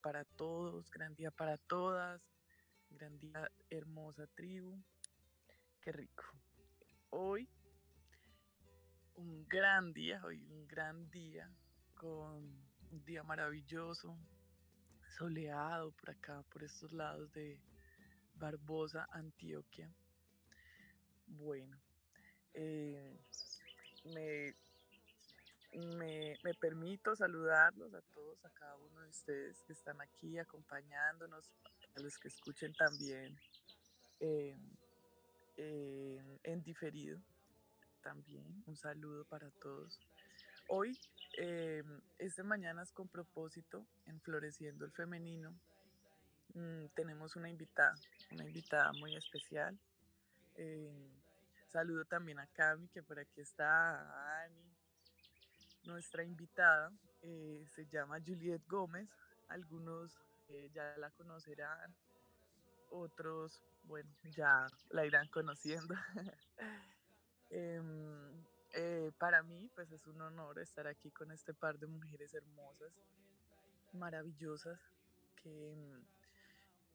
para todos, gran día para todas, gran día hermosa tribu. Qué rico. Hoy un gran día, hoy un gran día con un día maravilloso, soleado por acá, por estos lados de Barbosa, Antioquia. Bueno, eh, me me, permito saludarlos a todos, a cada uno de ustedes que están aquí acompañándonos, a los que escuchen también en diferido. También un saludo para todos. Hoy, eh, este mañana es con propósito en Floreciendo el Femenino. Mm, tenemos una invitada, una invitada muy especial. Saludo también a Cami, que por aquí está, a nuestra invitada eh, se llama Juliet Gómez. Algunos eh, ya la conocerán, otros, bueno, ya la irán conociendo. Em, eh, para mí, pues es un honor estar aquí con este par de mujeres hermosas, maravillosas, que,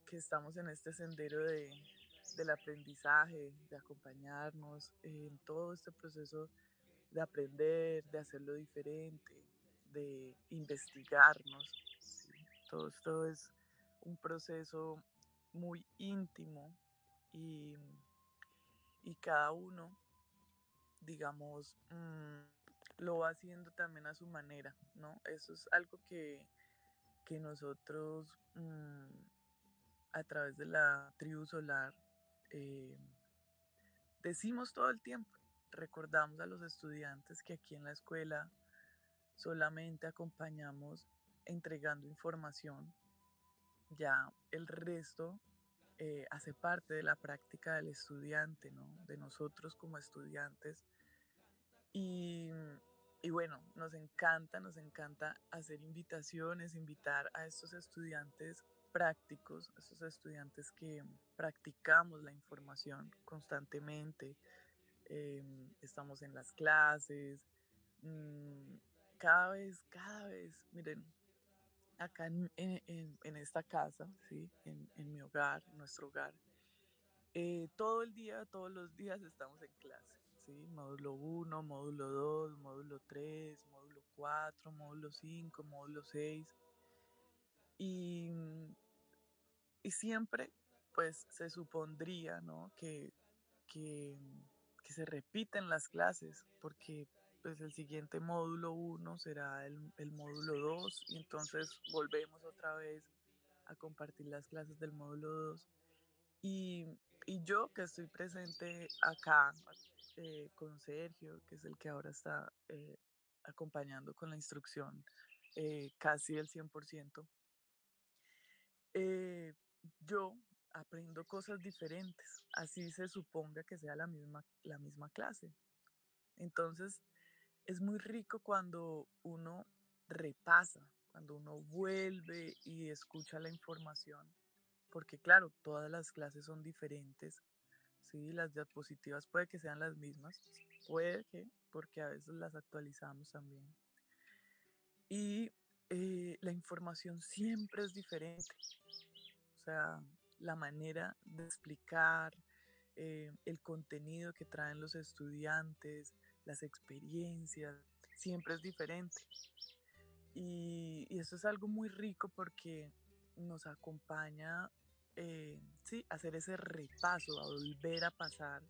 que estamos en este sendero de, del aprendizaje, de acompañarnos en todo este proceso de aprender, de hacerlo diferente, de investigarnos. Todo esto es un proceso muy íntimo y, cada uno, digamos, mm, lo va haciendo también a su manera, ¿no? Eso es algo que, nosotros mm, a través de la tribu solar eh, decimos todo el tiempo recordamos a los estudiantes que aquí en la escuela solamente acompañamos entregando información, ya el resto eh, hace parte de la práctica del estudiante, ¿no? de nosotros como estudiantes. Y, y bueno, nos encanta, nos encanta hacer invitaciones, invitar a estos estudiantes prácticos, estos estudiantes que practicamos la información constantemente, Em, estamos en las clases, mm, cada vez, cada vez, miren, acá en, esta casa, ¿sí? En, mi hogar, en nuestro hogar, eh, todo el día, todos los días estamos en clase. Módulo 1, módulo 2, módulo 3, módulo 4, módulo 5, módulo 6. Y, y siempre, pues, se supondría. Que, que que se repiten las clases, porque pues el siguiente módulo 1 será el, el módulo 2 y entonces volvemos otra vez a compartir las clases del módulo 2. Y, y yo que estoy presente acá eh, con Sergio, que es el que ahora está eh, acompañando con la instrucción eh, casi el 100%, yo aprendo cosas diferentes, así se suponga que sea la misma, la misma clase. Entonces, es muy rico cuando uno repasa, cuando uno vuelve y escucha la información, porque claro, todas las clases son diferentes, ¿sí? las diapositivas puede que sean las mismas, puede que, porque a veces las actualizamos también. Y eh, la información siempre es diferente. O sea, la manera de explicar, eh, el contenido que traen los estudiantes, las experiencias, siempre es diferente. Y, eso es algo muy rico porque nos acompaña eh, sí, hacer ese repaso, a volver a pasar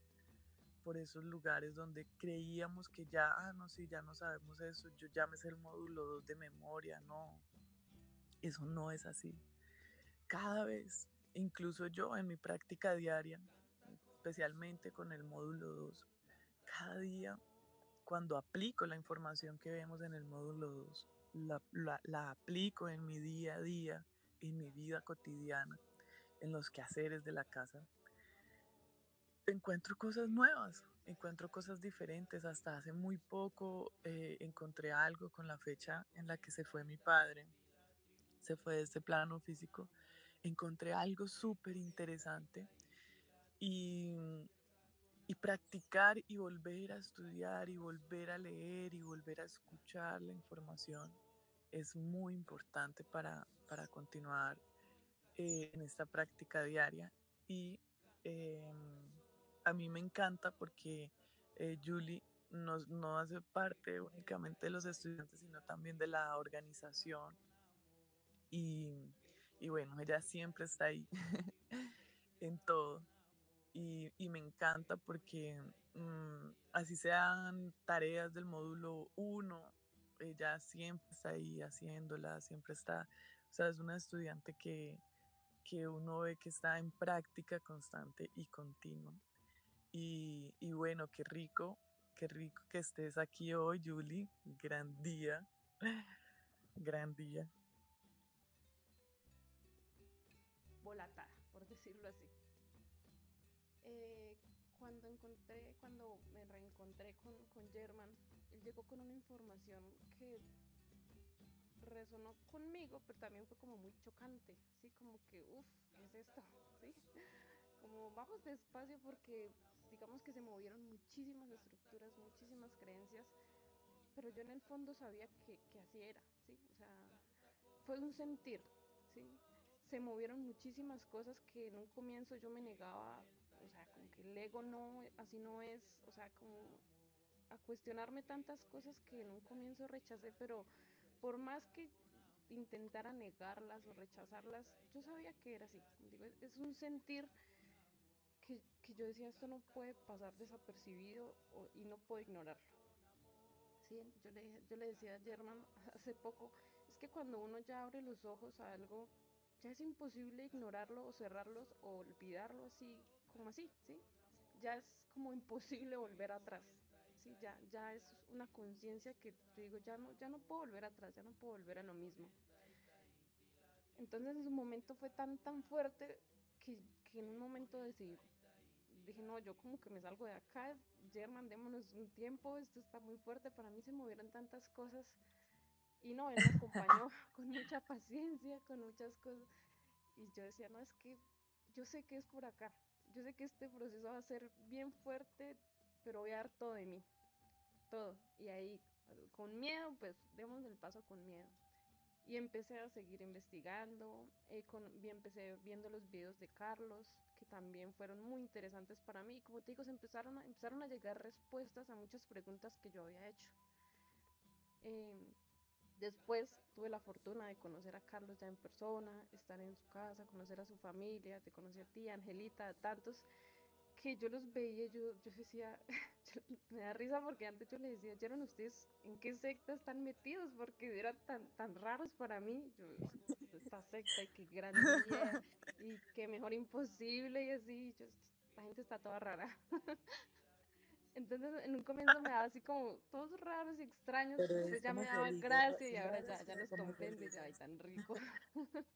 por esos lugares donde creíamos que ya, ah, no, sí, ya no sabemos eso, yo ya me sé el módulo 2 de memoria, no, eso no es así. Cada vez incluso yo en mi práctica diaria, especialmente con el módulo 2, cada día cuando aplico la información que vemos en el módulo 2, la, aplico en mi día a día, en mi vida cotidiana, en los quehaceres de la casa, encuentro cosas nuevas, encuentro cosas diferentes. Hasta hace muy poco eh, encontré algo con la fecha en la que se fue mi padre, se fue de este plano físico encontré algo súper interesante y, y practicar y volver a estudiar y volver a leer y volver a escuchar la información es muy importante para, para continuar eh, en esta práctica diaria. Y em, a mí me encanta porque eh, Julie no, no hace parte únicamente de los estudiantes, sino también de la organización. Y, y bueno, ella siempre está ahí en todo. Y, me encanta porque mmm, así sean tareas del módulo 1, ella siempre está ahí haciéndola, siempre está, o sea, es una estudiante que, que uno ve que está en práctica constante y continua. Y, y bueno, qué rico, qué rico que estés aquí hoy, Julie. Gran día, gran día. Por decirlo así. Eh, cuando encontré, cuando me reencontré con, con German, él llegó con una información que resonó conmigo, pero también fue como muy chocante, ¿sí? Como que, uff, ¿qué es esto? ¿Sí? Como vamos despacio porque digamos que se movieron muchísimas estructuras, muchísimas creencias, pero yo en el fondo sabía que, que así era, ¿sí? O sea, fue un sentir, ¿sí? Se movieron muchísimas cosas que en un comienzo yo me negaba o sea, como que el ego no, así no es, o sea, como a cuestionarme tantas cosas que en un comienzo rechacé, pero por más que intentara negarlas o rechazarlas, yo sabía que era así, digo, es un sentir que, que yo decía, esto no puede pasar desapercibido o, y no puedo ignorarlo. Sí, yo le, yo le decía a German hace poco, es que cuando uno ya abre los ojos a algo, ya es imposible ignorarlo o cerrarlos o olvidarlo así como así, ¿sí? Ya es como imposible volver atrás, ¿sí? Ya, ya es una conciencia que digo, ya no, ya no puedo volver atrás, ya no puedo volver a lo mismo. Entonces en su momento fue tan, tan fuerte que, que en un momento decidí, dije, no, yo como que me salgo de acá, German, démonos un tiempo, esto está muy fuerte, para mí se movieron tantas cosas. Y no, él me acompañó con mucha paciencia, con muchas cosas. Y yo decía, no, es que yo sé que es por acá, yo sé que este proceso va a ser bien fuerte, pero voy a dar todo de mí, todo. Y ahí, con miedo, pues demos el paso con miedo. Y empecé a seguir investigando, eh, con, y empecé viendo los videos de Carlos, que también fueron muy interesantes para mí. Como te digo, se empezaron a, empezaron a llegar respuestas a muchas preguntas que yo había hecho. Eh, Después tuve la fortuna de conocer a Carlos ya en persona, estar en su casa, conocer a su familia, te conocí a ti, Angelita, tantos que yo los veía, yo, yo decía, me da risa porque antes yo le decía, ¿eran ustedes en qué secta están metidos? Porque eran tan, tan raros para mí, yo, esta secta y qué grande y qué mejor imposible y así, yo, la gente está toda rara. Entonces en un comienzo me daba así como todos raros y extraños, entonces ya me daba gracia y ahora ya, ya los comprendo y ya, ay, tan rico.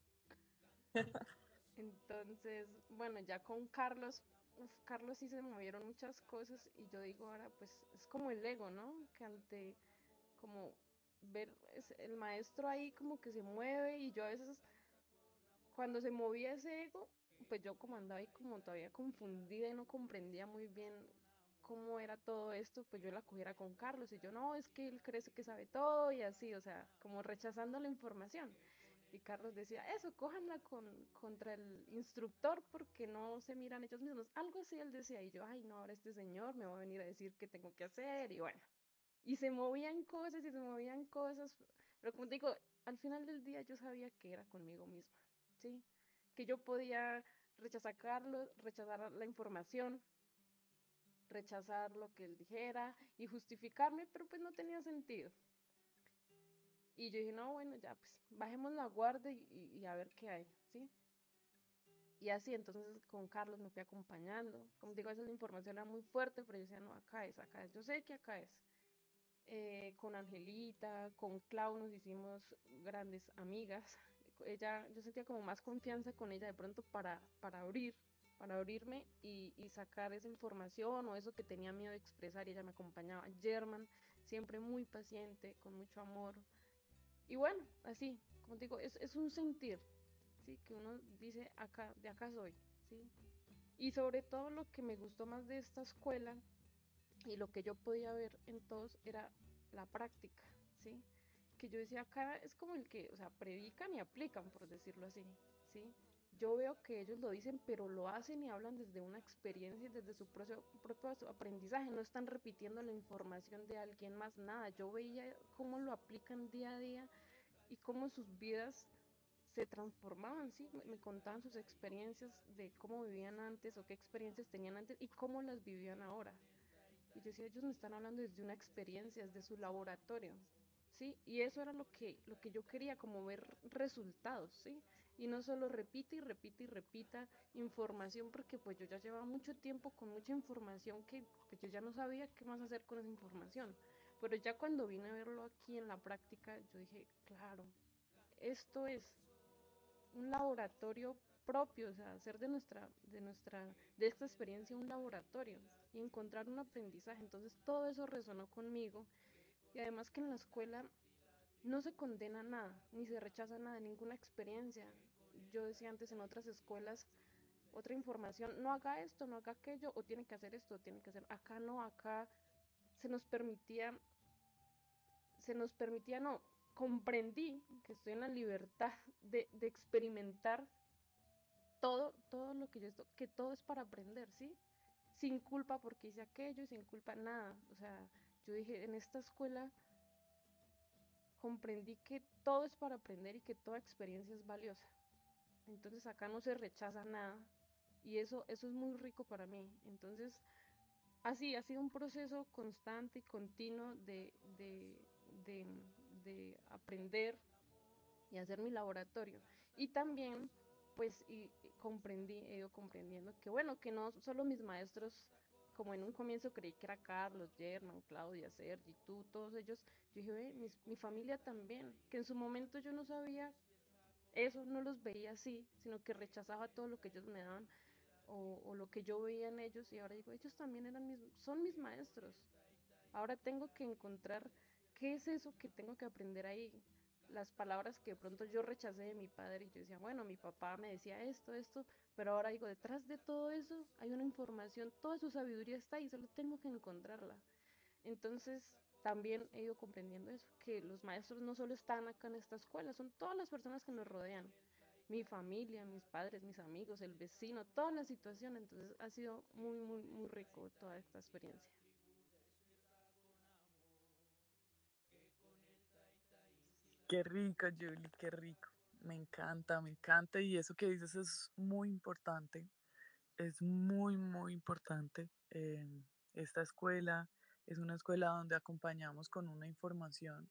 Entonces, bueno, ya con Carlos, uf, Carlos sí se movieron muchas cosas y yo digo ahora, pues es como el ego, ¿no? Que ante como ver es el maestro ahí como que se mueve y yo a veces cuando se movía ese ego, pues yo como andaba ahí como todavía confundida y no comprendía muy bien cómo era todo esto, pues yo la cogiera con Carlos y yo no, es que él cree que sabe todo y así, o sea, como rechazando la información. Y Carlos decía, eso, cójanla con, contra el instructor porque no se miran ellos mismos. Algo así él decía, y yo, ay, no, ahora este señor me va a venir a decir qué tengo que hacer, y bueno. Y se movían cosas y se movían cosas, pero como te digo, al final del día yo sabía que era conmigo misma, ¿sí? Que yo podía rechazar Carlos, rechazar la información, rechazar lo que él dijera y justificarme, pero pues no tenía sentido. Y yo dije, no, bueno, ya, pues bajemos la guardia y, a ver qué hay, ¿sí? Y así, entonces con Carlos me fui acompañando. Como digo, esa la información era muy fuerte, pero yo decía, no, acá es, acá es. Yo sé que acá es. Eh, con Angelita, con Clau nos hicimos grandes amigas. Ella, yo sentía como más confianza con ella de pronto para, para abrir para abrirme y, sacar esa información o eso que tenía miedo de expresar y ella me acompañaba. German, siempre muy paciente, con mucho amor. Y bueno, así, como digo, es, es un sentir, ¿sí? Que uno dice, acá, de acá soy, ¿sí? Y sobre todo lo que me gustó más de esta escuela y lo que yo podía ver en todos era la práctica, ¿sí? que yo decía acá es como el que, o sea, predican y aplican, por decirlo así, ¿sí? Yo veo que ellos lo dicen, pero lo hacen y hablan desde una experiencia, desde su propio, propio aprendizaje, no están repitiendo la información de alguien más, nada. Yo veía cómo lo aplican día a día y cómo sus vidas se transformaban, sí, me contaban sus experiencias de cómo vivían antes o qué experiencias tenían antes y cómo las vivían ahora. Y yo decía, ellos me están hablando desde una experiencia, desde su laboratorio, ¿sí? Y eso era lo que, lo que yo quería, como ver resultados, ¿sí? Y no solo repite y repite y repita información, porque pues yo ya llevaba mucho tiempo con mucha información que pues yo ya no sabía qué más hacer con esa información. Pero ya cuando vine a verlo aquí en la práctica, yo dije, claro, esto es un laboratorio propio, o sea, hacer de nuestra, de nuestra, de esta experiencia un laboratorio y encontrar un aprendizaje. Entonces todo eso resonó conmigo y además que en la escuela no se condena nada, ni se rechaza nada, ninguna experiencia. Yo decía antes en otras escuelas, otra información, no haga esto, no haga aquello, o tiene que hacer esto, o tiene que hacer, acá no, acá se nos permitía, se nos permitía, no, comprendí que estoy en la libertad de, de experimentar todo, todo lo que yo estoy, que todo es para aprender, ¿sí? Sin culpa porque hice aquello y sin culpa nada. O sea, yo dije, en esta escuela comprendí que todo es para aprender y que toda experiencia es valiosa. Entonces acá no se rechaza nada y eso, eso es muy rico para mí. Entonces, así ha sido un proceso constante y continuo de, de, de, de aprender y hacer mi laboratorio. Y también, pues, y, comprendí, he ido comprendiendo que, bueno, que no solo mis maestros como en un comienzo creí que era Carlos, Germán, Claudia, Sergi, tú, todos ellos, yo dije, mi, mi, familia también, que en su momento yo no sabía eso, no los veía así, sino que rechazaba todo lo que ellos me daban o, lo que yo veía en ellos y ahora digo, ellos también eran mis, son mis maestros. Ahora tengo que encontrar qué es eso que tengo que aprender ahí, las palabras que de pronto yo rechacé de mi padre y yo decía, bueno, mi papá me decía esto, esto, pero ahora digo, detrás de todo eso hay una información, toda su sabiduría está ahí, solo tengo que encontrarla. Entonces, también he ido comprendiendo eso, que los maestros no solo están acá en esta escuela, son todas las personas que nos rodean, mi familia, mis padres, mis amigos, el vecino, toda la situación. Entonces, ha sido muy, muy, muy rico toda esta experiencia. Qué rico, Julie, qué rico. Me encanta, me encanta. Y eso que dices es muy importante. Es muy, muy importante. Eh, esta escuela es una escuela donde acompañamos con una información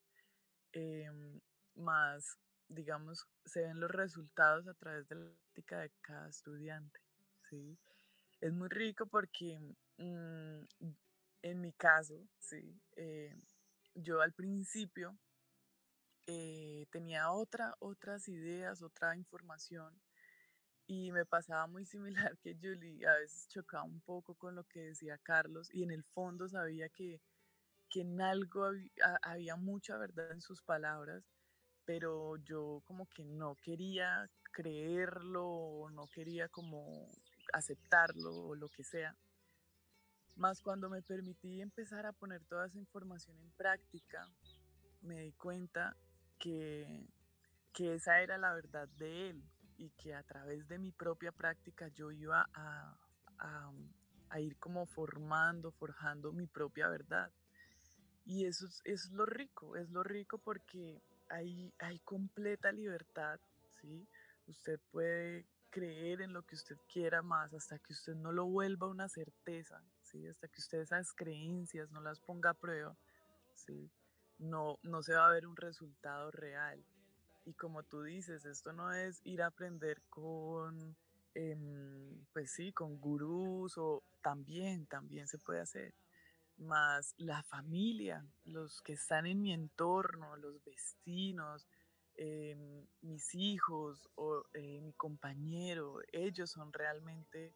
eh, más, digamos, se ven los resultados a través de la práctica de cada estudiante. ¿sí? Es muy rico porque mmm, en mi caso, ¿sí? Eh, yo al principio eh, tenía otra, otras ideas, otra información y me pasaba muy similar que Julie, a veces chocaba un poco con lo que decía Carlos y en el fondo sabía que, que en algo había, había mucha verdad en sus palabras, pero yo como que no quería creerlo, no quería como aceptarlo o lo que sea. Más cuando me permití empezar a poner toda esa información en práctica, me di cuenta que, que esa era la verdad de él y que a través de mi propia práctica yo iba a, a, a ir como formando, forjando mi propia verdad. Y eso es, es, lo rico, es lo rico porque hay, hay completa libertad, ¿sí? Usted puede creer en lo que usted quiera más hasta que usted no lo vuelva una certeza, ¿sí? Hasta que usted esas creencias no las ponga a prueba, ¿sí? no, no se va a ver un resultado real. Y como tú dices, esto no es ir a aprender con, eh, pues sí, con gurús o también, también se puede hacer. Más la familia, los que están en mi entorno, los vecinos, eh, mis hijos o eh, mi compañero, ellos son realmente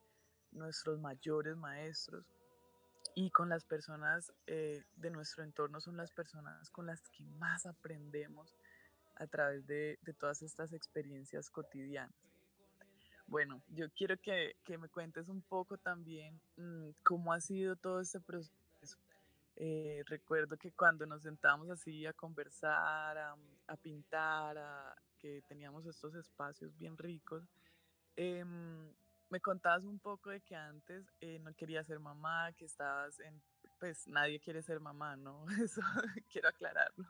nuestros mayores maestros y con las personas eh, de nuestro entorno son las personas con las que más aprendemos a través de, todas estas experiencias cotidianas. Bueno, yo quiero que, me cuentes un poco también mmm, cómo ha sido todo este proceso. Eh, recuerdo que cuando nos sentábamos así a conversar, a, pintar, que teníamos estos espacios bien ricos, em, me contabas un poco de que antes eh, no querías ser mamá, que estabas en, pues nadie quiere ser mamá, ¿no? Eso quiero aclararlo.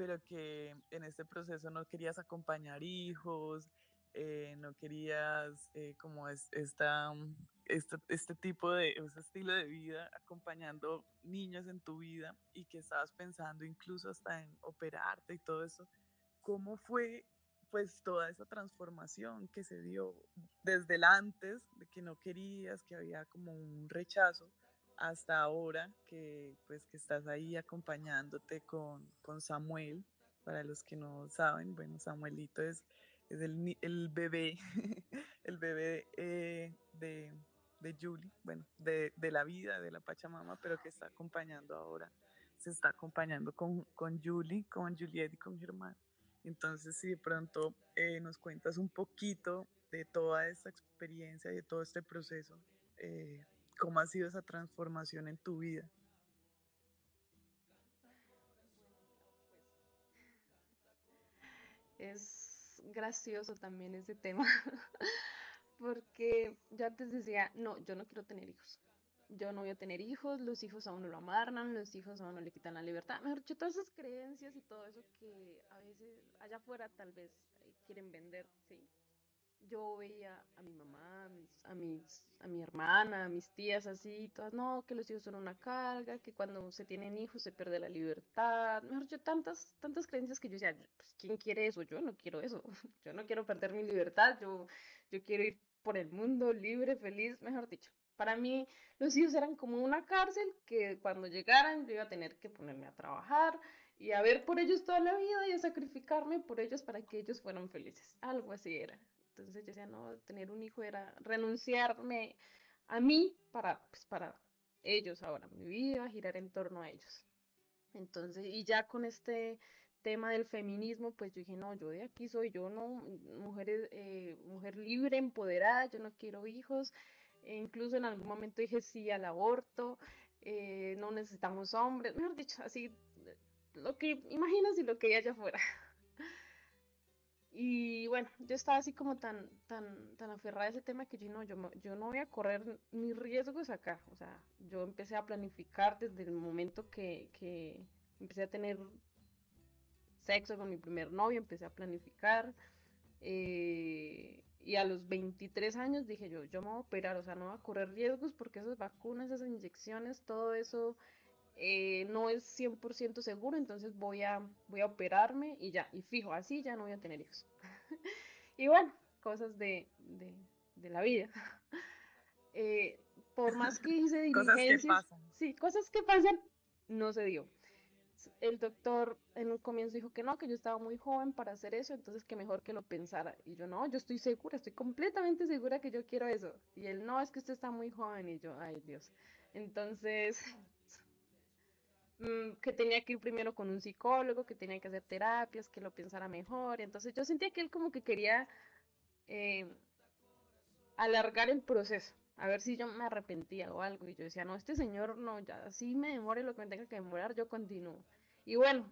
Pero que en este proceso no querías acompañar hijos, eh, no querías eh, como es, esta, mm, este, este tipo de, este estilo de vida acompañando niños en tu vida y que estabas pensando incluso hasta en operarte y todo eso, ¿cómo fue pues toda esa transformación que se dio desde el antes de que no querías, que había como un rechazo, hasta ahora que pues que estás ahí acompañándote con, con Samuel, para los que no saben, bueno, Samuelito es es el, el bebé, el bebé eh, de, de, Julie, bueno, de, de, la vida de la Pachamama, pero que está acompañando ahora, se está acompañando con, con Julie, con Juliet y con Germán. Entonces, si de pronto eh, nos cuentas un poquito de toda esta experiencia y de todo este proceso, eh, ¿cómo ha sido esa transformación en tu vida? Es gracioso también ese tema, porque yo antes decía, no, yo no quiero tener hijos. Yo no voy a tener hijos, los hijos a uno lo amarran, los hijos a uno le quitan la libertad. Mejor dicho, todas esas creencias y todo eso que a veces allá afuera tal vez eh, quieren vender, ¿sí? Yo veía a mi mamá, a, mis, a, mi hermana, a mis tías así, todas, no, que los hijos son una carga, que cuando se tienen hijos se pierde la libertad. Mejor yo tantas, tantas creencias que yo decía, pues, ¿quién quiere eso? Yo no quiero eso. Yo no quiero perder mi libertad, yo, yo quiero ir por el mundo libre, feliz, mejor dicho. Para mí los hijos eran como una cárcel que cuando llegaran yo iba a tener que ponerme a trabajar y a ver por ellos toda la vida y a sacrificarme por ellos para que ellos fueran felices. Algo así era. Entonces yo decía, no, tener un hijo era renunciarme a mí para, pues, para ellos ahora, mi vida girar en torno a ellos. Entonces, y ya con este tema del feminismo, pues yo dije, no, yo de aquí soy yo, no, mujer, eh, mujer libre, empoderada, yo no quiero hijos. E incluso en algún momento dije sí al aborto, eh, no necesitamos hombres, mejor dicho, así, lo que imaginas y lo que ella fuera. Y bueno, yo estaba así como tan, tan, tan aferrada a ese tema que yo no, yo, yo no voy a correr mis riesgos acá. O sea, yo empecé a planificar desde el momento que, que empecé a tener sexo con mi primer novio, empecé a planificar. Eh, y a los 23 años dije yo, yo me voy a operar, o sea, no voy a correr riesgos porque esas vacunas, esas inyecciones, todo eso eh, no es 100% seguro, entonces voy a, voy a operarme y ya, y fijo, así ya no voy a tener hijos. y bueno, cosas de, la vida. Eh, por más que hice diligencias, cosas que pasan. sí, cosas que pasan, no se dio. El doctor en un comienzo dijo que no, que yo estaba muy joven para hacer eso, entonces que mejor que lo pensara. Y yo, no, yo estoy segura, estoy completamente segura que yo quiero eso. Y él, no, es que usted está muy joven. Y yo, ay Dios. Entonces, que tenía que ir primero con un psicólogo, que tenía que hacer terapias, que lo pensara mejor. Entonces yo sentía que él como que quería eh, alargar el proceso, a ver si yo me arrepentía o algo. Y yo decía, no, este señor no, ya así me demore lo que me tenga que demorar, yo continúo. Y bueno,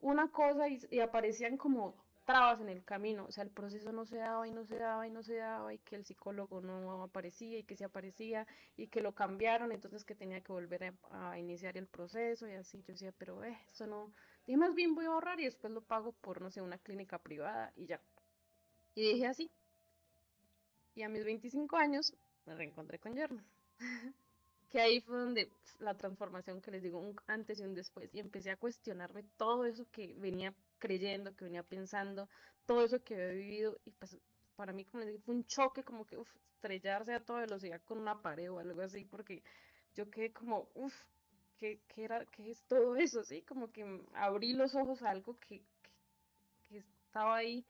una cosa y aparecían como trabas en el camino, o sea, el proceso no se daba y no se daba y no se daba y que el psicólogo no aparecía y que se aparecía y que lo cambiaron, entonces que tenía que volver a, iniciar el proceso y así yo decía, pero eh, eso no, dije más bien voy a ahorrar y después lo pago por, no sé, una clínica privada y ya. Y dije así. Y a mis 25 años me reencontré con Yerno. que ahí fue donde la transformación que les digo, un antes y un después, y empecé a cuestionarme todo eso que venía creyendo, que venía pensando, todo eso que había vivido y pues para mí como fue un choque como que estrellarse a toda velocidad con una pared o algo así porque yo quedé como uff ¿qué, qué, ¿qué es todo eso? ¿sí? Como que abrí los ojos a algo que, que, estaba ahí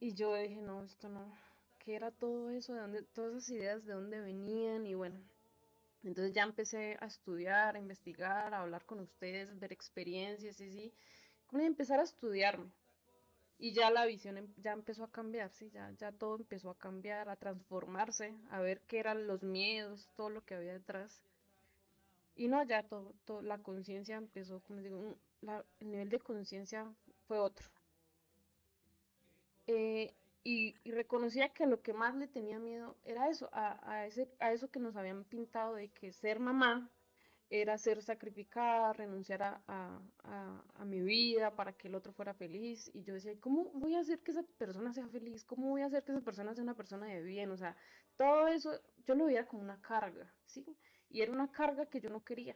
y yo dije no, esto no, ¿qué era todo eso? ¿De dónde, todas esas ideas de dónde venían? Y bueno, entonces ya empecé a estudiar, a investigar, a hablar con ustedes, ver experiencias y así. Como empezar a estudiarme. Y ya la visión em, ya empezó a cambiar, ¿sí? Ya, ya todo empezó a cambiar, a transformarse, a ver qué eran los miedos, todo lo que había detrás. Y no, ya todo, todo la conciencia empezó, como digo, la, el nivel de conciencia fue otro. Eh, y, y, reconocía que lo que más le tenía miedo era eso, a, ese, a eso que nos habían pintado de que ser mamá era ser sacrificada, renunciar a, a, a, a, mi vida para que el otro fuera feliz. Y yo decía, ¿cómo voy a hacer que esa persona sea feliz? ¿Cómo voy a hacer que esa persona sea una persona de bien? O sea, todo eso yo lo veía como una carga, ¿sí? Y era una carga que yo no quería.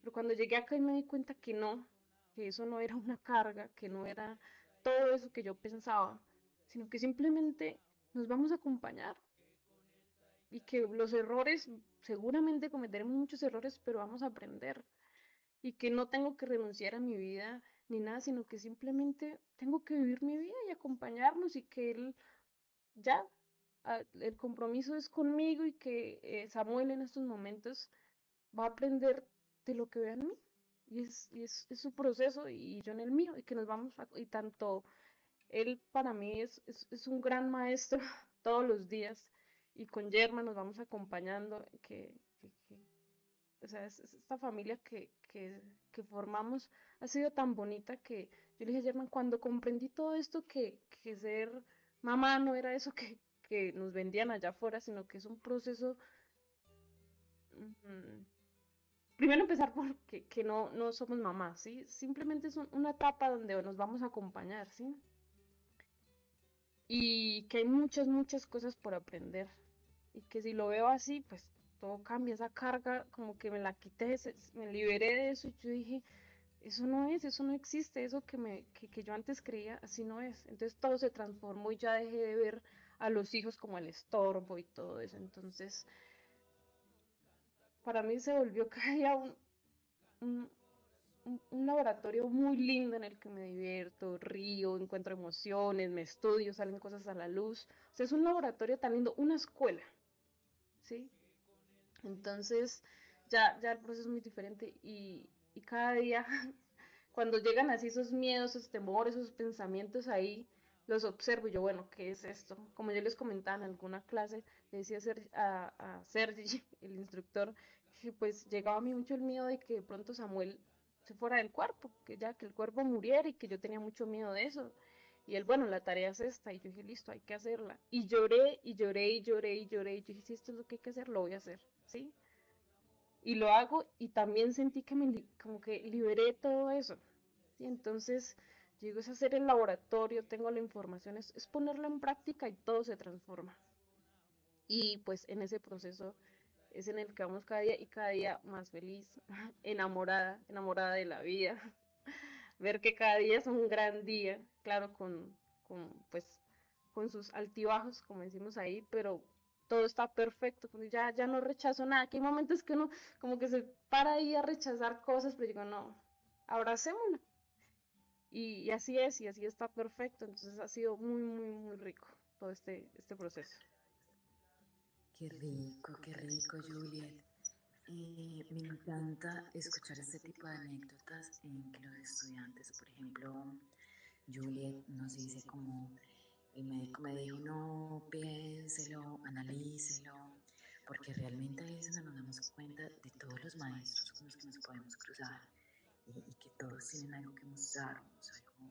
Pero cuando llegué acá y me di cuenta que no, que eso no era una carga, que no era todo eso que yo pensaba, sino que simplemente nos vamos a acompañar y que los errores, seguramente cometeremos muchos errores, pero vamos a aprender. Y que no tengo que renunciar a mi vida ni nada, sino que simplemente tengo que vivir mi vida y acompañarnos y que él ya, el compromiso es conmigo y que eh, Samuel en estos momentos va a aprender de lo que ve en mí. Y es, y es, es su proceso y yo en el mío y que nos vamos a, y tanto él para mí es, un gran maestro todos los días y con Yerma nos vamos acompañando, que, esta familia que, formamos ha sido tan bonita que yo le dije a Yerma, cuando comprendí todo esto, que, ser mamá no era eso que, nos vendían allá afuera, sino que es un proceso... Mmm, primero empezar por que, no, somos mamás, ¿sí? Simplemente es un, una etapa donde nos vamos a acompañar, ¿sí? Y que hay muchas, muchas cosas por aprender y que si lo veo así, pues todo cambia, esa carga como que me la quité, me liberé de eso y yo dije, eso no es, eso no existe, eso que, me, que, que yo antes creía, así no es. Entonces todo se transformó y ya dejé de ver a los hijos como el estorbo y todo eso. Entonces, para mí se volvió cada día un, un, un, laboratorio muy lindo en el que me divierto, río, encuentro emociones, me estudio, salen cosas a la luz. O sea, es un laboratorio tan lindo, una escuela. ¿sí? Entonces, ya, ya el proceso es muy diferente y, y cada día, cuando llegan así esos miedos, esos temores, esos pensamientos ahí, los observo yo, bueno, ¿qué es esto? Como yo les comentaba en alguna clase, le decía a, a Sergi, el instructor, que pues llegaba a mí mucho el miedo de que de pronto Samuel se fuera del cuerpo, que ya que el cuerpo muriera y que yo tenía mucho miedo de eso. Y él, bueno, la tarea es esta. Y yo dije, listo, hay que hacerla. Y lloré y lloré y lloré y lloré. Y yo dije, si esto es lo que hay que hacer, lo voy a hacer, ¿sí? Y lo hago y también sentí que me, como que liberé todo eso. ¿sí? Entonces, digo, es hacer el laboratorio, tengo la información, es, es ponerlo en práctica y todo se transforma. Y pues en ese proceso es en el que vamos cada día y cada día más feliz, enamorada, enamorada de la vida, ver que cada día es un gran día, claro, con, con, pues, con sus altibajos, como decimos ahí, pero todo está perfecto, ya, ya no rechazo nada, que hay momentos que uno como que se para ahí a rechazar cosas, pero digo, no, abracémosla. Y, y así es, y así está perfecto, entonces ha sido muy, muy, muy rico todo este, este proceso. Qué rico, qué rico, Juliet. Eh, me encanta escuchar este tipo de anécdotas en que los estudiantes, por ejemplo, Juliet nos dice como el médico me dijo, no, piénselo, analícelo, porque realmente a veces no nos damos cuenta de todos los maestros con los que nos podemos cruzar y, y que todos tienen algo que mostrarnos, algo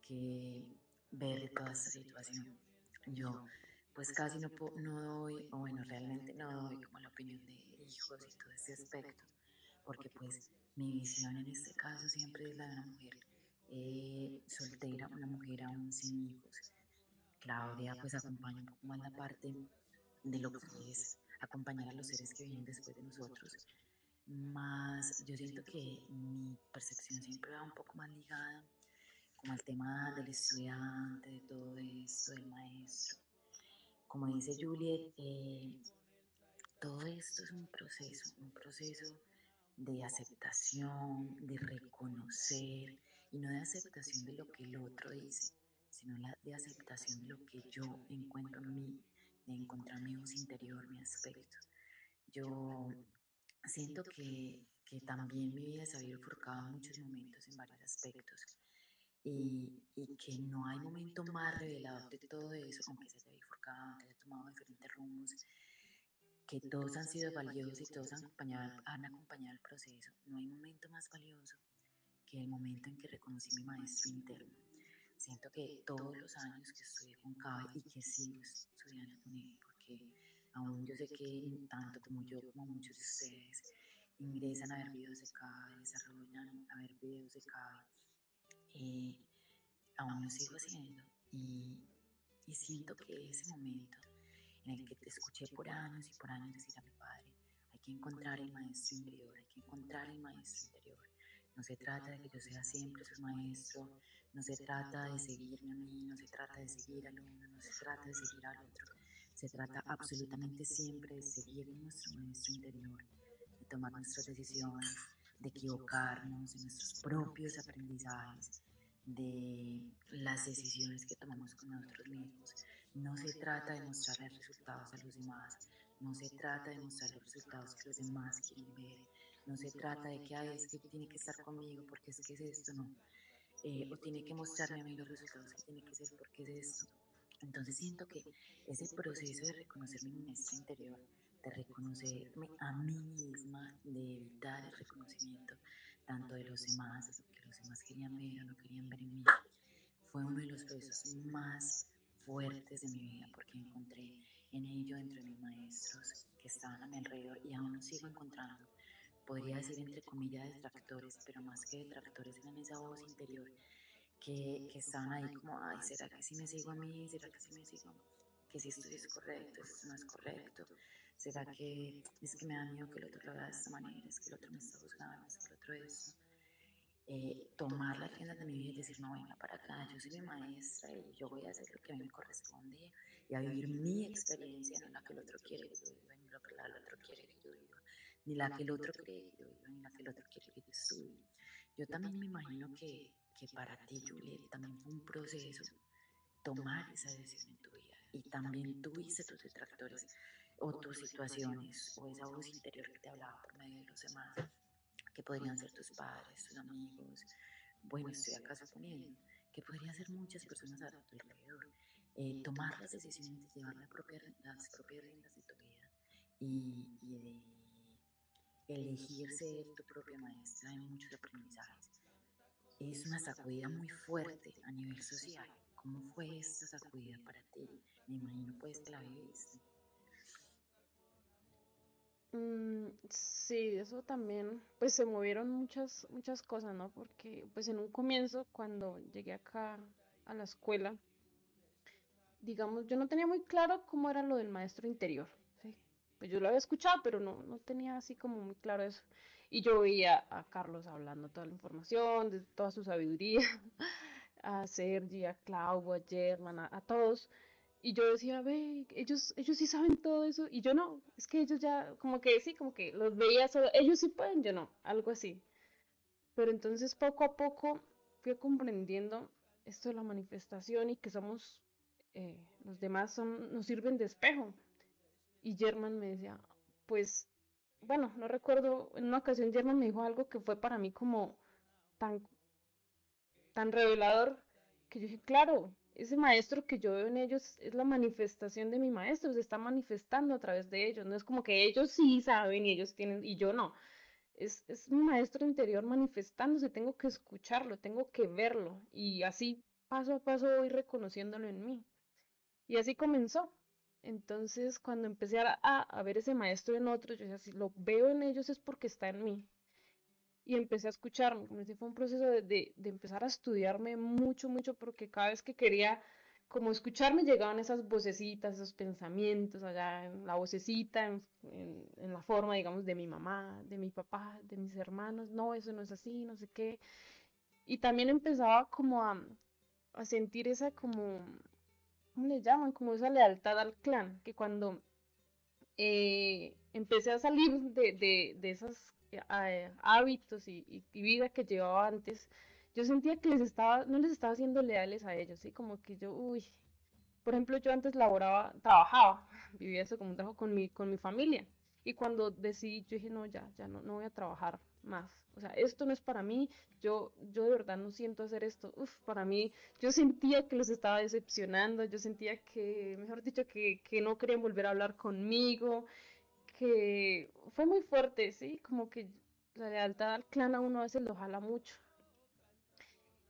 que ver de toda esta situación. Yo pues casi no, no doy, o bueno, realmente no doy como la opinión de hijos y todo ese aspecto, porque pues mi visión en este caso siempre es la de una mujer eh, soltera, una mujer aún sin hijos. Claudia pues acompaña un poco más la parte de lo que es acompañar a los seres que vienen después de nosotros. Más yo siento que mi percepción siempre va un poco más ligada como al tema del estudiante, de todo esto, del maestro. Como dice Juliet, eh, todo esto es un proceso, un proceso de aceptación, de reconocer, y no de aceptación de lo que el otro dice, sino la, de aceptación de lo que yo encuentro en mí, de encontrar mi voz interior, mi aspecto. Yo siento que, que también mi vida se ha bifurcado en muchos momentos, en varios aspectos, y, y, que no hay momento más revelador de todo eso, aunque se haya bifurcado, aunque haya tomado diferentes rumbos, que todos han sido valiosos y todos han acompañado, han acompañado el proceso. No hay momento más valioso que el momento en que reconocí mi maestro interno. Siento que todos los años que estudié con CABE y que sigo estudiando con él, porque aún yo sé que tanto como yo como muchos de ustedes ingresan a ver videos de CABE, desarrollan a ver videos de CABE, eh, aún lo sigo haciendo y, y siento que ese momento en el que te escuché por años y por años decir a mi padre, hay que encontrar el maestro interior, hay que encontrar el maestro interior. No se trata de que yo sea siempre su maestro, no se trata de seguirme a mí, no se trata de seguir al uno, no se trata de seguir al otro. Se trata absolutamente siempre de seguir en nuestro maestro interior, de tomar nuestras decisiones, de equivocarnos, de nuestros propios aprendizajes, de las decisiones que tomamos con nosotros mismos. No se trata de mostrarle resultados a los demás, no se trata de mostrar los resultados que los demás quieren ver, no se trata de que, es que tiene que estar conmigo porque es que es esto, no. Eh, o tiene que mostrarme a mí los resultados que tiene que ser porque es esto. Entonces siento que ese proceso de reconocer mi maestro interior, de reconocerme a mí misma, de evitar el reconocimiento tanto de los demás, los demás querían ver o no querían ver en mí, fue uno de los procesos más fuertes de mi vida porque encontré en ello dentro de mis maestros que estaban a mi alrededor y aún los sigo encontrando. Podría decir entre comillas detractores, pero más que detractores eran esa voz interior que, que estaban ahí como, ay, ¿será que si me sigo a mí? ¿Será que si me sigo? Que si esto es correcto, esto no es correcto. ¿Será que es que me da miedo que el otro lo haga de esta manera? ¿Es que el otro me está juzgando? ¿Es que el otro es eh, tomar las riendas de mi vida y decir, no, venga para acá, yo soy mi maestra y yo voy a hacer lo que a mí me corresponde y a vivir mi experiencia, no la que el otro quiere que yo viva, ni la que el otro quiere que yo viva, ni la que el otro cree que yo viva, ni la que el otro quiere que yo estudie. Yo también me imagino que, que para ti, Juliet, también fue un proceso tomar esa decisión en tu vida y también tuviste tus detractores o tus situaciones o esa voz interior que te hablaba por medio de los demás que podrían ser tus padres, tus amigos, bueno, estoy acá suponiendo, que podrían ser muchas personas a tu alrededor. Eh, tomar las decisiones de llevar las propias riendas de tu vida y, y de elegir ser tu propia maestra en muchos aprendizajes. Es una sacudida muy fuerte a nivel social. ¿Cómo fue esta sacudida para ti? Me imagino pues que la viviste. Mm, sí, eso también, pues se movieron muchas, muchas cosas, ¿no? Porque pues en un comienzo, cuando llegué acá a la escuela, digamos, yo no tenía muy claro cómo era lo del maestro interior, ¿sí? Pues yo lo había escuchado, pero no, no tenía así como muy claro eso. Y yo veía a Carlos hablando toda la información, de toda su sabiduría, a Sergi, a Clau, a German, a todos. Y yo decía, ve, ellos, ellos sí saben todo eso, y yo no, es que ellos ya, como que sí, como que los veía solo, ellos sí pueden, yo no, algo así. Pero entonces poco a poco fui comprendiendo esto de la manifestación y que somos, eh, los demás son, nos sirven de espejo. Y German me decía, pues, bueno, no recuerdo, en una ocasión German me dijo algo que fue para mí como tan, tan revelador, que yo dije, claro, ese maestro que yo veo en ellos es la manifestación de mi maestro, se está manifestando a través de ellos. No es como que ellos sí saben y ellos tienen, y yo no. Es, es mi maestro interior manifestándose, tengo que escucharlo, tengo que verlo. Y así paso a paso voy reconociéndolo en mí. Y así comenzó. Entonces, cuando empecé a, a ver ese maestro en otros, yo decía, si lo veo en ellos es porque está en mí y empecé a escucharme. Como fue un proceso de, de, empezar a estudiarme mucho, mucho, porque cada vez que quería como escucharme llegaban esas vocecitas, esos pensamientos allá en la vocecita, en, en, la forma, digamos, de mi mamá, de mi papá, de mis hermanos. No, eso no es así, no sé qué. Y también empezaba como a, a sentir esa como, ¿cómo le llaman? Como esa lealtad al clan, que cuando eh, empecé a salir de, de, de esas eh, hábitos y, vida que llevaba antes, yo sentía que les estaba, no les estaba siendo leales a ellos, ¿sí? Como que yo, uy, por ejemplo, yo antes laboraba, trabajaba, vivía eso como un trabajo con mi, con mi familia. Y cuando decidí, yo dije, no, ya, ya no, no voy a trabajar más. O sea, esto no es para mí, yo, yo de verdad no siento hacer esto. Uf, para mí, yo sentía que los estaba decepcionando, yo sentía que, mejor dicho, que, que no querían volver a hablar conmigo, que fue muy fuerte, ¿sí? Como que la lealtad al clan a uno a veces lo jala mucho.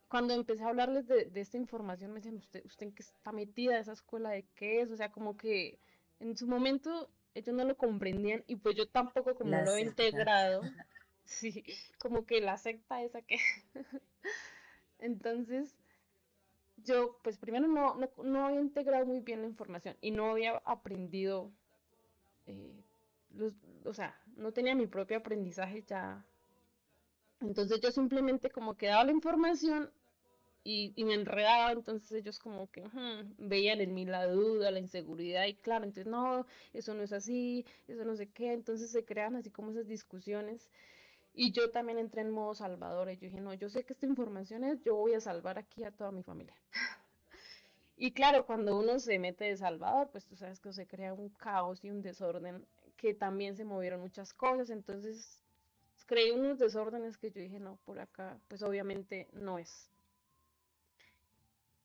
Cuando empecé a hablarles de, esta información, me decían, ¿usted, usted en qué está metida esa escuela de qué es? O sea, como que en su momento ellos no lo comprendían y pues yo tampoco como lo he integrado, sí, como que la secta esa que... Entonces, yo pues primero no, no, había integrado muy bien la información y no había aprendido, eh, o sea, no tenía mi propio aprendizaje ya. Entonces yo simplemente como que daba la información y, me enredaba, entonces ellos como que veían en mí la duda, la inseguridad y claro, entonces no, eso no es así, eso no sé qué, entonces se crean así como esas discusiones. Y yo también entré en modo salvador y yo dije, no, yo sé que esta información es, yo voy a salvar aquí a toda mi familia. y claro, cuando uno se mete de salvador, pues tú sabes que se crea un caos y un desorden, que también se movieron muchas cosas, entonces creé unos desórdenes que yo dije, no, por acá, pues obviamente no es.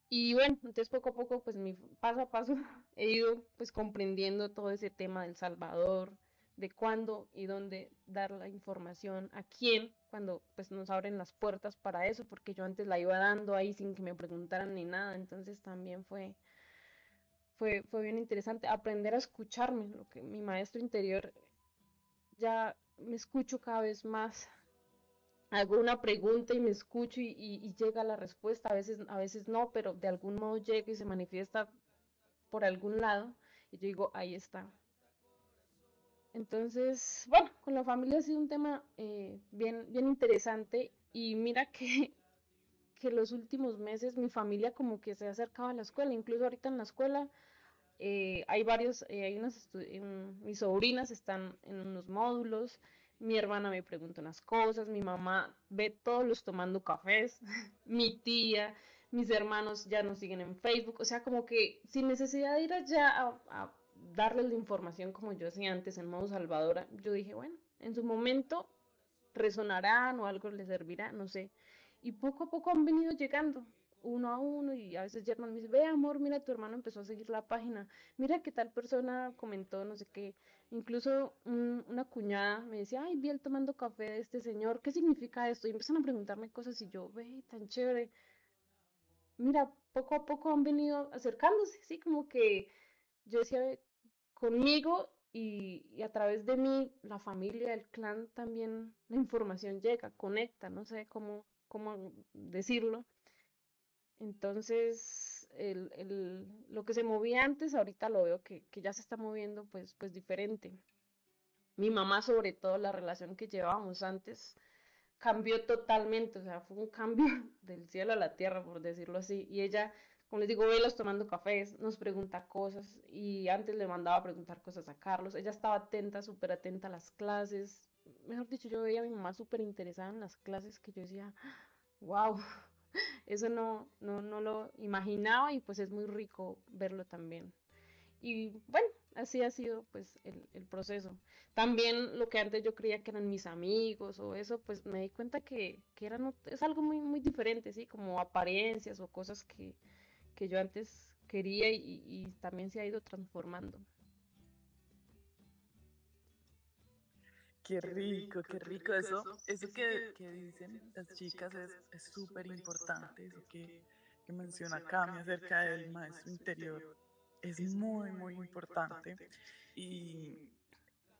Y bueno, entonces poco a poco, pues mi paso a paso he ido pues comprendiendo todo ese tema del Salvador, de cuándo y dónde dar la información, a quién, cuando pues nos abren las puertas para eso, porque yo antes la iba dando ahí sin que me preguntaran ni nada, entonces también fue, fue, fue bien interesante aprender a escucharme, lo que mi maestro interior ya me escucho cada vez más hago una pregunta y me escucho y, llega la respuesta, a veces, a veces no, pero de algún modo llega y se manifiesta por algún lado y yo digo, ahí está. Entonces, bueno, con la familia ha sido un tema eh, bien, bien interesante y mira que, que los últimos meses mi familia como que se ha a la escuela, incluso ahorita en la escuela eh, hay varios, eh, hay unas, mis sobrinas están en unos módulos, mi hermana me pregunta unas cosas, mi mamá ve todos los tomando cafés, mi tía, mis hermanos ya nos siguen en Facebook, o sea, como que sin necesidad de ir allá a, darles la información como yo hacía antes en modo salvadora, yo dije, bueno, en su momento resonarán o algo les servirá, no sé. Y poco a poco han venido llegando uno a uno y a veces Germán me dice, ve amor, mira, tu hermano empezó a seguir la página, mira que tal persona comentó no sé qué, incluso una cuñada me decía, ay, vi el tomando café de este señor, ¿qué significa esto? Y empiezan a preguntarme cosas y yo, ve, tan chévere. Mira, poco a poco han venido acercándose, sí, como que yo decía, conmigo y, a través de mí, la familia, el clan, también la información llega, conecta, no sé cómo, cómo decirlo. Entonces, el, el, lo que se movía antes, ahorita lo veo que, que, ya se está moviendo pues, pues diferente. Mi mamá, sobre todo, la relación que llevábamos antes, cambió totalmente, o sea, fue un cambio del cielo a la tierra, por decirlo así. Y ella, como les digo, velos tomando cafés, nos pregunta cosas y antes le mandaba a preguntar cosas a Carlos. Ella estaba atenta, súper atenta a las clases. Mejor dicho, yo veía a mi mamá súper interesada en las clases que yo decía, wow, eso no, no, no lo imaginaba y pues es muy rico verlo también. Y bueno, así ha sido pues el, proceso. También lo que antes yo creía que eran mis amigos o eso, pues me di cuenta que, que eran, es algo muy, muy diferente, ¿sí? Como apariencias o cosas que, que yo antes quería y, y también se ha ido transformando. Qué rico, qué rico eso. Eso que, que dicen las chicas es súper importante. Eso que, que menciona Cami acerca del maestro interior es muy, muy importante. Y,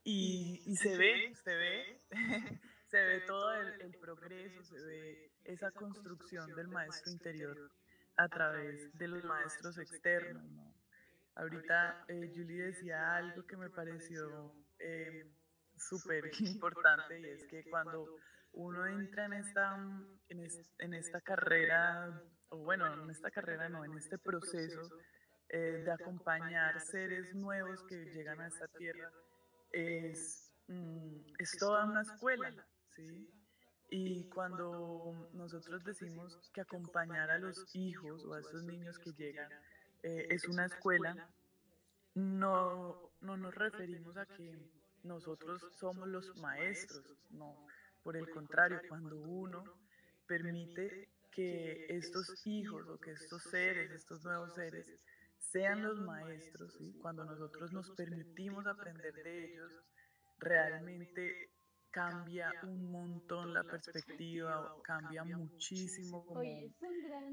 y, y se ve, se ve, se ve todo el, el, progreso, se ve esa construcción del maestro interior a través de los maestros externos. ¿no? Ahorita eh, Julie decía algo que me pareció eh, súper importante y es que cuando uno entra en esta, en, esta carrera, o bueno, en esta carrera no, en este proceso eh, de acompañar seres nuevos que llegan a esta tierra, es, mm, es toda una escuela, ¿sí? Y cuando nosotros decimos que acompañar a los hijos o a esos niños que llegan eh, es una escuela, no, no nos referimos a que nosotros somos los maestros, no, por el contrario, cuando uno permite que estos hijos o que estos seres, estos nuevos seres, sean los maestros, cuando nosotros nos permitimos aprender de ellos, realmente cambia un montón la perspectiva, cambia muchísimo como eh,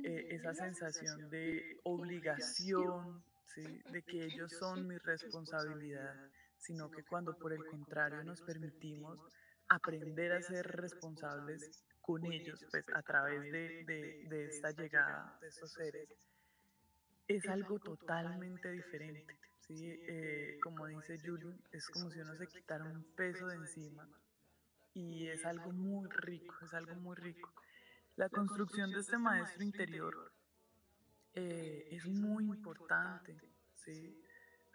esa sensación de obligación, de que ellos son mi responsabilidad, sino que cuando por el contrario nos permitimos aprender a ser responsables con ellos, pues a través de, esta llegada de estos seres, es algo totalmente diferente. ¿sí? Eh, como dice Julie, es como si uno se quitara un peso de encima y es algo muy rico, es algo muy rico. La construcción de este maestro interior eh, es muy importante, ¿sí?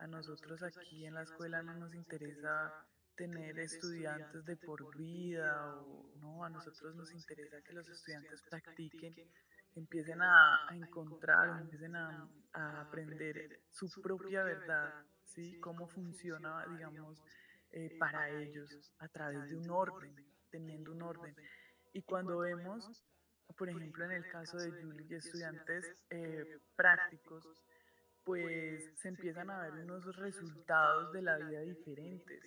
A nosotros aquí en la escuela no nos interesa tener estudiantes de por vida o no, a nosotros nos interesa que los estudiantes practiquen, empiecen a, encontrar, empiecen a, a, aprender su propia verdad, ¿sí? Cómo funciona, digamos, eh, para ellos a través de un orden, teniendo un orden. Y cuando vemos, por ejemplo, en el caso de Julie, estudiantes eh, prácticos, pues se empiezan a ver unos resultados de la vida diferentes.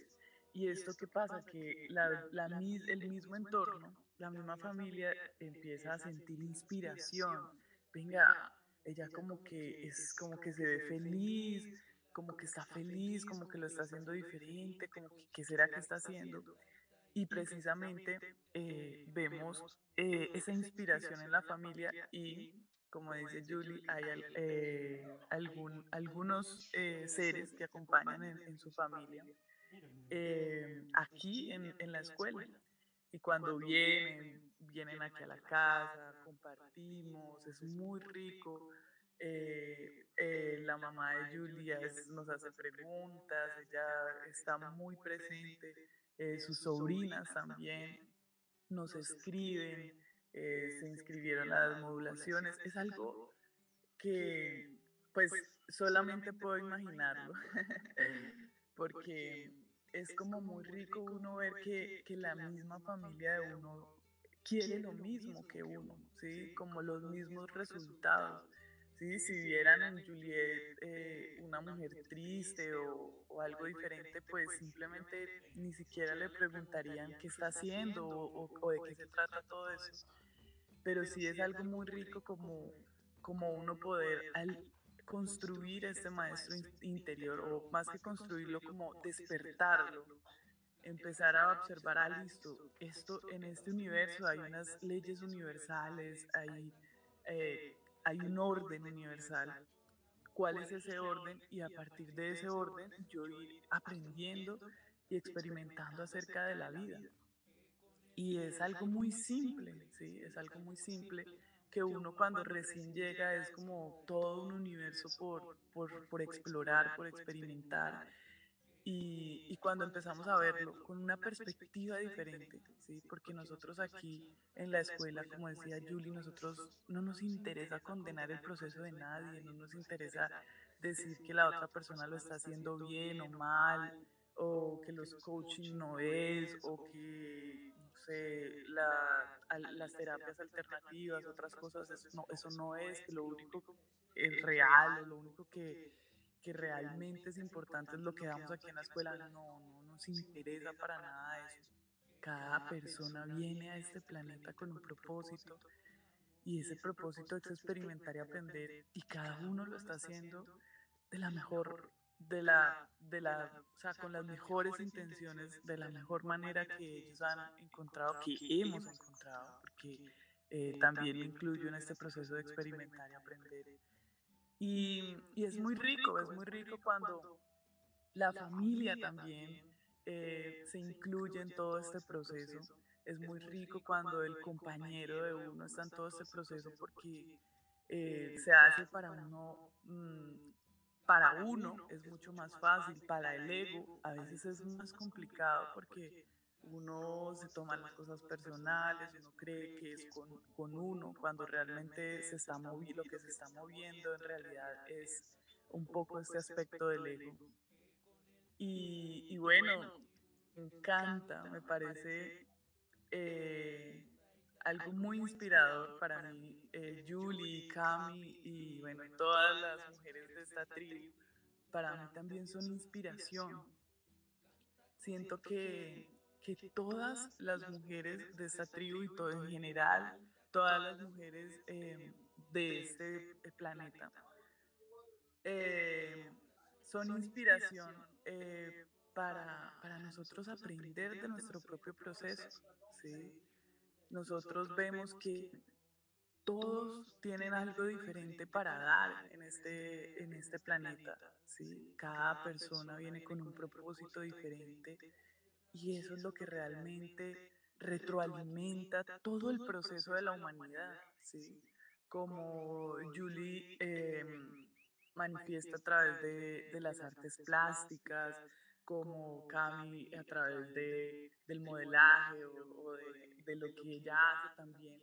¿Y esto qué pasa? Que la, la, el mismo entorno, la misma familia empieza a sentir inspiración. Venga, ella como que es como que se ve feliz, como que está feliz, como que lo está haciendo diferente, como que qué será que está haciendo. Y precisamente eh, vemos eh, esa inspiración en la familia y, como dice Julie, hay eh, algún, algunos seres que acompañan en, su familia aquí en, en la escuela. Y cuando vienen, vienen aquí a la casa, compartimos, es muy rico eh, eh, la mamá de Julia nos hace preguntas, ella está muy presente, eh, sus sobrinas también nos escriben, se inscribieron a las modulaciones, es algo que pues solamente puedo imaginarlo, porque es como muy rico uno ver que, que la misma familia de uno quiere lo mismo que uno, ¿sí? como los mismos resultados. Sí, si vieran en Juliet eh, una mujer triste o, o, algo diferente, pues simplemente ni siquiera le preguntarían qué está haciendo o, o, de qué se trata todo eso. Pero sí es algo muy rico como, como uno poder al construir este maestro interior, o más que construirlo, como despertarlo, empezar a observar, ah, listo, esto en este universo hay unas leyes universales, hay... Eh, hay un orden universal. ¿Cuál es ese orden? Y a partir de ese orden yo ir aprendiendo y experimentando acerca de la vida. Y es algo muy simple, ¿sí? Es algo muy simple que uno cuando recién llega es como todo un universo por, por, por explorar, por experimentar y, cuando empezamos a verlo con una perspectiva diferente, ¿sí? porque nosotros aquí en la escuela, como decía Julie, nosotros no nos interesa condenar el proceso de nadie, no nos interesa decir que la otra persona lo está haciendo bien o mal, o que los coaching no es, o que sé, las terapias alternativas, otras cosas, eso no, eso no es, lo único es real, lo único que que realmente es importante es lo que damos aquí en la escuela. No, no nos interesa para nada eso. Cada persona viene a este planeta con un propósito y ese propósito es experimentar y aprender y cada uno lo está haciendo de la mejor de la de la o sea con las mejores intenciones de la mejor manera que ellos han encontrado que hemos encontrado porque eh, también me incluyo en este proceso de experimentar y aprender. y, es muy rico, es muy rico cuando la familia también eh, se incluye en todo este proceso. Es muy rico cuando el compañero de uno está en todo este proceso porque eh, se hace para uno, mm, para uno es mucho más fácil, para el ego a veces es más complicado porque uno se toma las cosas personales, uno cree que es con, con uno, cuando realmente se está moviendo, lo que se está moviendo en realidad es un poco este aspecto del ego. Y, y bueno, me encanta, me parece eh, algo muy inspirador para mí, eh, Julie, Cami y bueno, todas las mujeres de esta tribu, para mí también son inspiración siento que, que todas las mujeres de esta tribu y todo en general, todas las mujeres eh, de este, este planeta, eh, son inspiración para, para nosotros aprender de nuestro propio proceso. ¿sí? Nosotros vemos que todos tienen algo diferente para dar en este, en este planeta. ¿sí? Cada persona viene con un propósito diferente y eso es lo que realmente retroalimenta todo el proceso de la humanidad. ¿sí? Como Julie em, manifiesta a través de, de las artes plásticas, como Cami a través de, del modelaje o, de, lo que ella hace también,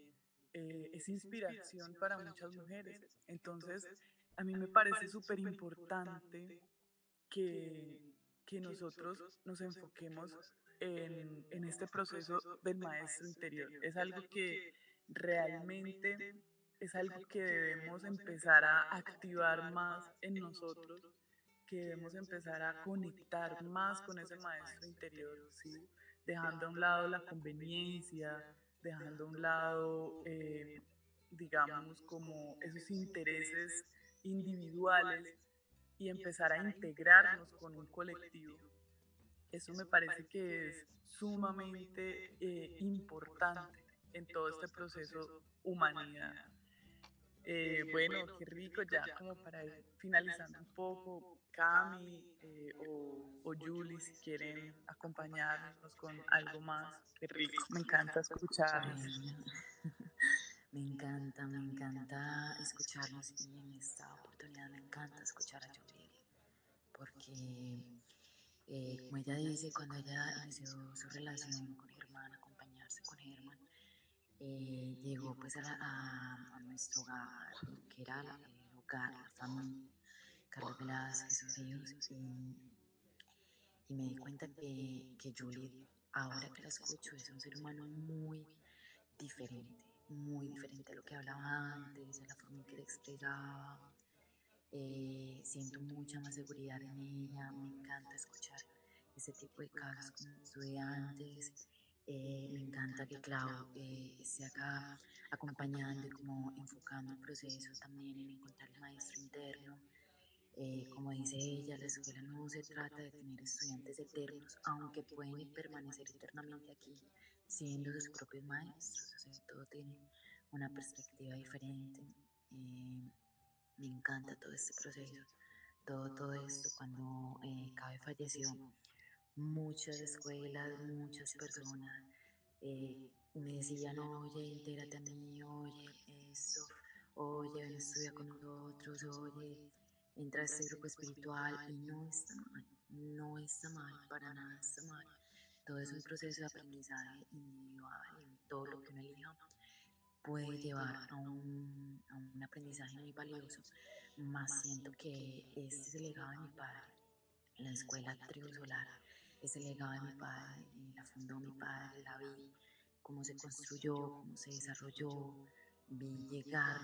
eh, es inspiración para muchas mujeres. Entonces, a mí me parece súper importante que, que nosotros nos enfoquemos en, en este proceso del maestro interior. Es algo que realmente es algo que debemos empezar a activar más en nosotros que debemos empezar a conectar más con ese maestro interior, ¿sí? dejando a un lado la conveniencia, dejando a un lado, eh, digamos, como esos intereses individuales y empezar a integrarnos con un colectivo. Eso me parece que es sumamente eh, importante en todo este proceso humanidad. Eh, bueno, qué rico ya como para ir finalizando un poco, Cami eh, o, o Julie, si quieren acompañarnos con algo más, qué rico, me encanta escucharlos. Me encanta, me encanta escucharlos y en esta oportunidad me encanta escuchar a Julie, porque eh, como ella dice, cuando ella inició su relación con Germán, acompañarse con Germán, eh, llegó pues a, a, nuestro hogar, que era el hogar, la familia, Carlos sus hijos, y, me di cuenta que, que Julie, ahora que la escucho, es un ser humano muy diferente, muy diferente a lo que hablaba antes, a la forma en que le expresaba. Eh, siento mucha más seguridad en ella, me encanta escuchar ese tipo de casos con estudiantes eh, me encanta que Clau eh, esté acá acompañando y como enfocando el proceso también en encontrar el maestro interno. Eh, como dice ella, la escuela no se trata de tener estudiantes eternos, aunque pueden permanecer eternamente aquí siendo sus propios maestros. O sea, todo tiene una perspectiva diferente. me encanta todo este proceso, todo, todo esto. Cuando Cabe falleció, muchas escuelas, muchas personas eh, me decían, oye, entérate a mí, oye, eso, oye, ven, estudia con nosotros, oye, entra a este grupo espiritual y no está mal, no está mal, para nada está mal. Todo es un proceso de aprendizaje individual y todo lo que uno elija puede llevar a un, a un aprendizaje muy valioso, más siento que este es el legado de mi padre, la escuela Tribu Solar ese legado de mi padre, la fundó mi padre, la vi, cómo se construyó, cómo se desarrolló, vi llegar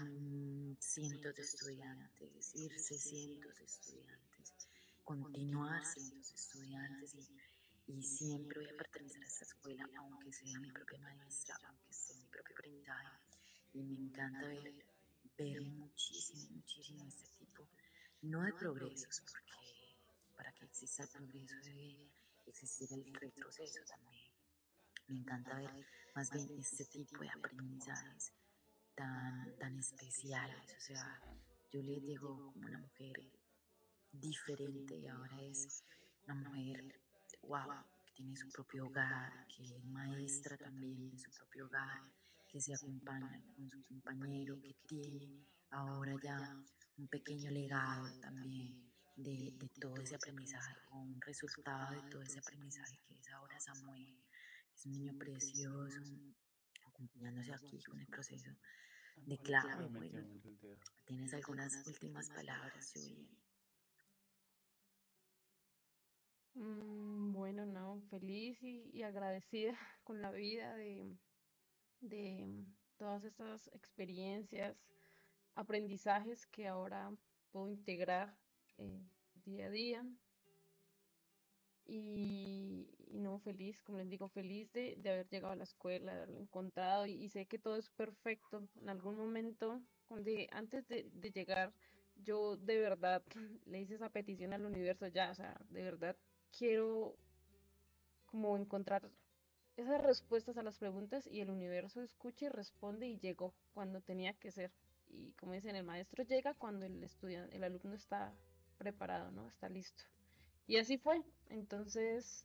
cientos de estudiantes, irse cientos de estudiantes, continuar cientos de estudiantes y, y siempre voy a pertenecer a esta escuela, aunque sea mi propia maestra, aunque sea mi propio aprendizaje. Y me encanta ver, ver muchísimo, muchísimo este tipo, no de progresos, porque para que exista el progreso debe existir el retroceso también. Me encanta ver más bien este tipo de aprendizajes tan, tan especiales. O sea, le digo como una mujer diferente y ahora es una mujer, wow, que tiene su propio hogar, que es maestra también de su propio hogar, que se acompaña con su compañero, que tiene ahora ya un pequeño legado también de, de, todo ese aprendizaje, un resultado de todo ese aprendizaje que es ahora Samuel, es un niño precioso, acompañándose aquí con el proceso de clave. Bueno, ¿tienes algunas últimas palabras, Julia? Mm, bueno, no, feliz y, y, agradecida con la vida de, de todas estas experiencias, aprendizajes que ahora puedo integrar eh, día a día. Y, no feliz, como les digo, feliz de, de haber llegado a la escuela, de haberlo encontrado y, y sé que todo es perfecto. En algún momento, dije, antes de, de llegar, yo de verdad le hice esa petición al universo ya, o sea, de verdad quiero como encontrar esas respuestas a las preguntas y el universo escucha y responde y llegó cuando tenía que ser. Y como dicen, el maestro llega cuando el estudiante, el alumno está preparado, ¿no? Está listo. Y así fue. Entonces,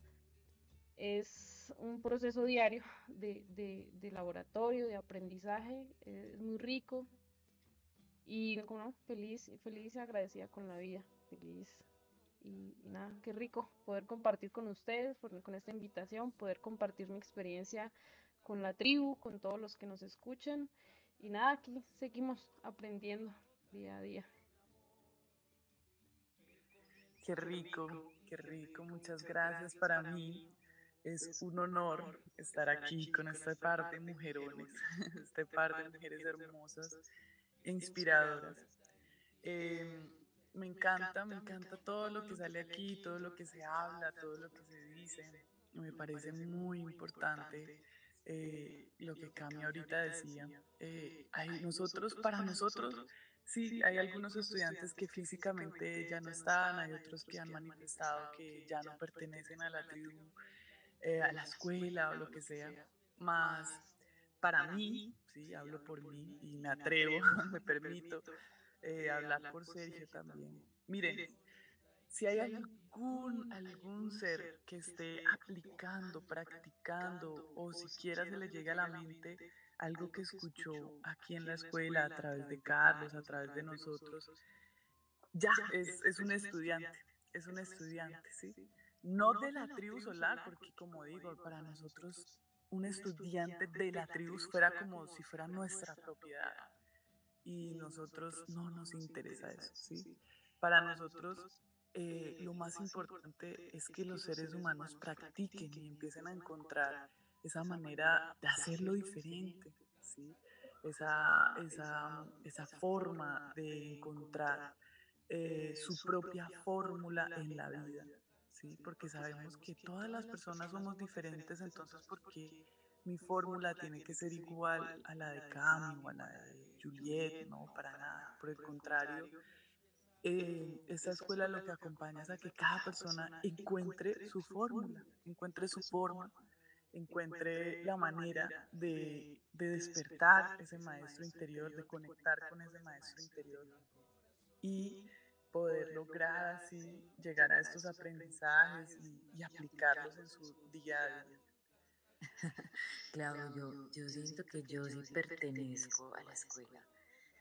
es un proceso diario de, de, laboratorio, de aprendizaje, es muy rico. Y como feliz, feliz y agradecida con la vida, feliz. Y, y nada, qué rico poder compartir con ustedes, con esta invitación, poder compartir mi experiencia con la tribu, con todos los que nos escuchan. Y nada, aquí seguimos aprendiendo día a día. Qué rico, qué rico. Muchas gracias. Para mí es un honor estar aquí con este par de mujerones, este par de mujeres hermosas e inspiradoras. Eh, me encanta, me encanta todo lo que sale aquí, todo lo que se habla, todo lo que se dice. Me parece muy importante eh, lo que Cami ahorita decía. Eh, hay nosotros, para nosotros, sí, hay algunos estudiantes que físicamente ya no están, hay otros que han manifestado que ya no pertenecen a la tribu, eh, a la escuela o lo que sea. Más para mí, sí, hablo por mí y me atrevo, me permito eh, hablar por Sergio también. Miren, si hay algún, algún ser que esté aplicando, practicando o siquiera se le llega a la mente algo que escuchó aquí en la escuela a través de Carlos, a través de nosotros, ya es, es un estudiante, es un estudiante, ¿sí? No de la tribu solar, porque como digo, para nosotros un estudiante de la tribu fuera como si fuera nuestra propiedad. y nosotros no nos interesa eso, ¿sí? Para nosotros eh, lo más importante es que los seres humanos practiquen y empiecen a encontrar esa manera de hacerlo diferente, ¿sí? Esa, esa, esa forma de encontrar eh, su propia fórmula en la vida, ¿sí? Porque sabemos que todas las personas somos diferentes, entonces, ¿por qué mi fórmula tiene que ser igual a la de Cami o a la de Juliet? No, para nada. Por el contrario, eh, esta escuela lo que acompaña es a que cada persona encuentre su fórmula, encuentre su forma, encuentre la manera de, de despertar ese maestro interior, de conectar con ese maestro interior y poder lograr así llegar a estos aprendizajes y, y aplicarlos en su día a día. Claro, yo, yo siento que yo sí pertenezco a la escuela.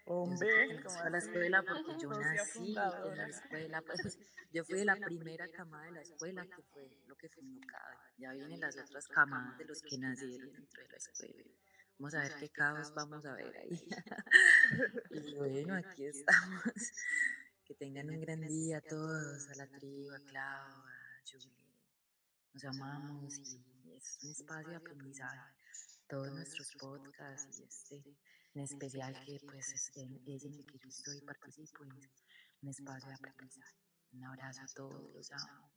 Yo Hombre, como a la escuela porque yo nací en la escuela, pues yo fui de la primera camada de la escuela que fue lo que fundó CABE. Ya vienen las otras camadas de los que nacieron dentro de la escuela. Vamos a ver qué caos vamos a ver ahí. Y bueno, aquí estamos. Que tengan un gran día todos, a la tribu, a Clau, a Julie. Nos amamos y es un espacio de aprendizaje. Todos nuestros podcasts y este en especial que pues es en, es en el que yo estoy y participo es un espacio de aprendizaje. Un abrazo a todos, los amo.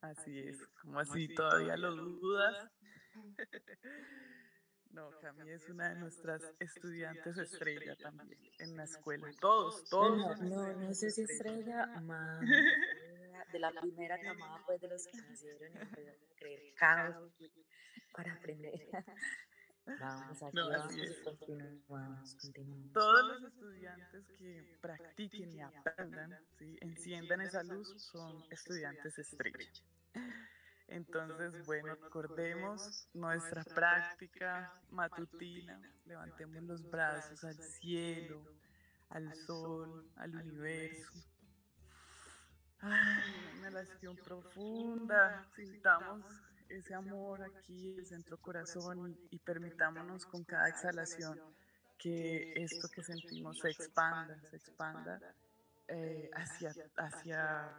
Así es, como así todavía lo dudas. No, Cami es una de nuestras estudiantes estrella también en la escuela. Todos, todos. No, no, no sé si estrella, más de la primera camada pues de los que nacieron y empezaron a creer caos para aprender. Vamos, aquí No, vamos continuamos, continuamos. Todos los estudiantes que practiquen y aprendan, ¿sí? enciendan esa luz, son estudiantes estrella. Entonces, bueno, recordemos nuestra práctica matutina, levantemos los brazos al cielo, al sol, al universo. Ay, una inhalación profunda, sintamos ese amor aquí, el centro corazón y, y permitámonos con cada exhalación que esto que sentimos se expanda, se expanda eh, hacia, hacia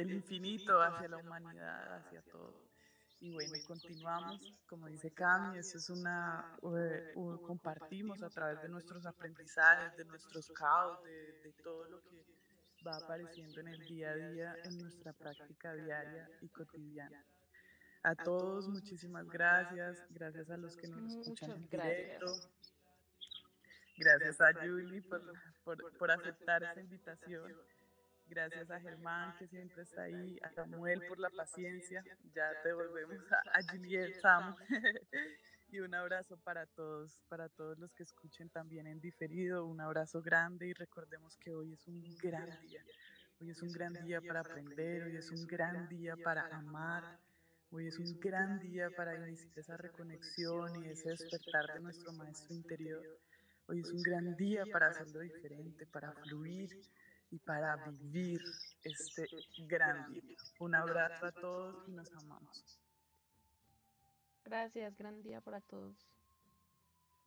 el infinito, hacia la humanidad, hacia todo. Y bueno, continuamos, como dice Cami, eso es una, eh, u- compartimos a través de nuestros aprendizajes, de nuestros caos, de, de todo lo que va apareciendo en el día a día, en nuestra práctica diaria y cotidiana. A todos, muchísimas gracias. Gracias a los que nos escuchan en directo. Gracias a Julie por, por, por aceptar esta invitación. Gracias a Germán, que siempre está ahí, a Samuel por la paciencia. Ya te volvemos a, a Juliet, Sam. y un abrazo para todos, para todos los que escuchen también en diferido. Un abrazo grande y recordemos que hoy es un gran día. Hoy es un gran día para aprender, hoy es un gran día para amar. Hoy es un gran día para iniciar esa reconexión y ese despertar de nuestro maestro interior. Hoy es un gran día para hacerlo diferente, para fluir y para vivir este gran día. Un abrazo a todos y nos amamos. Gracias, gran día para todos.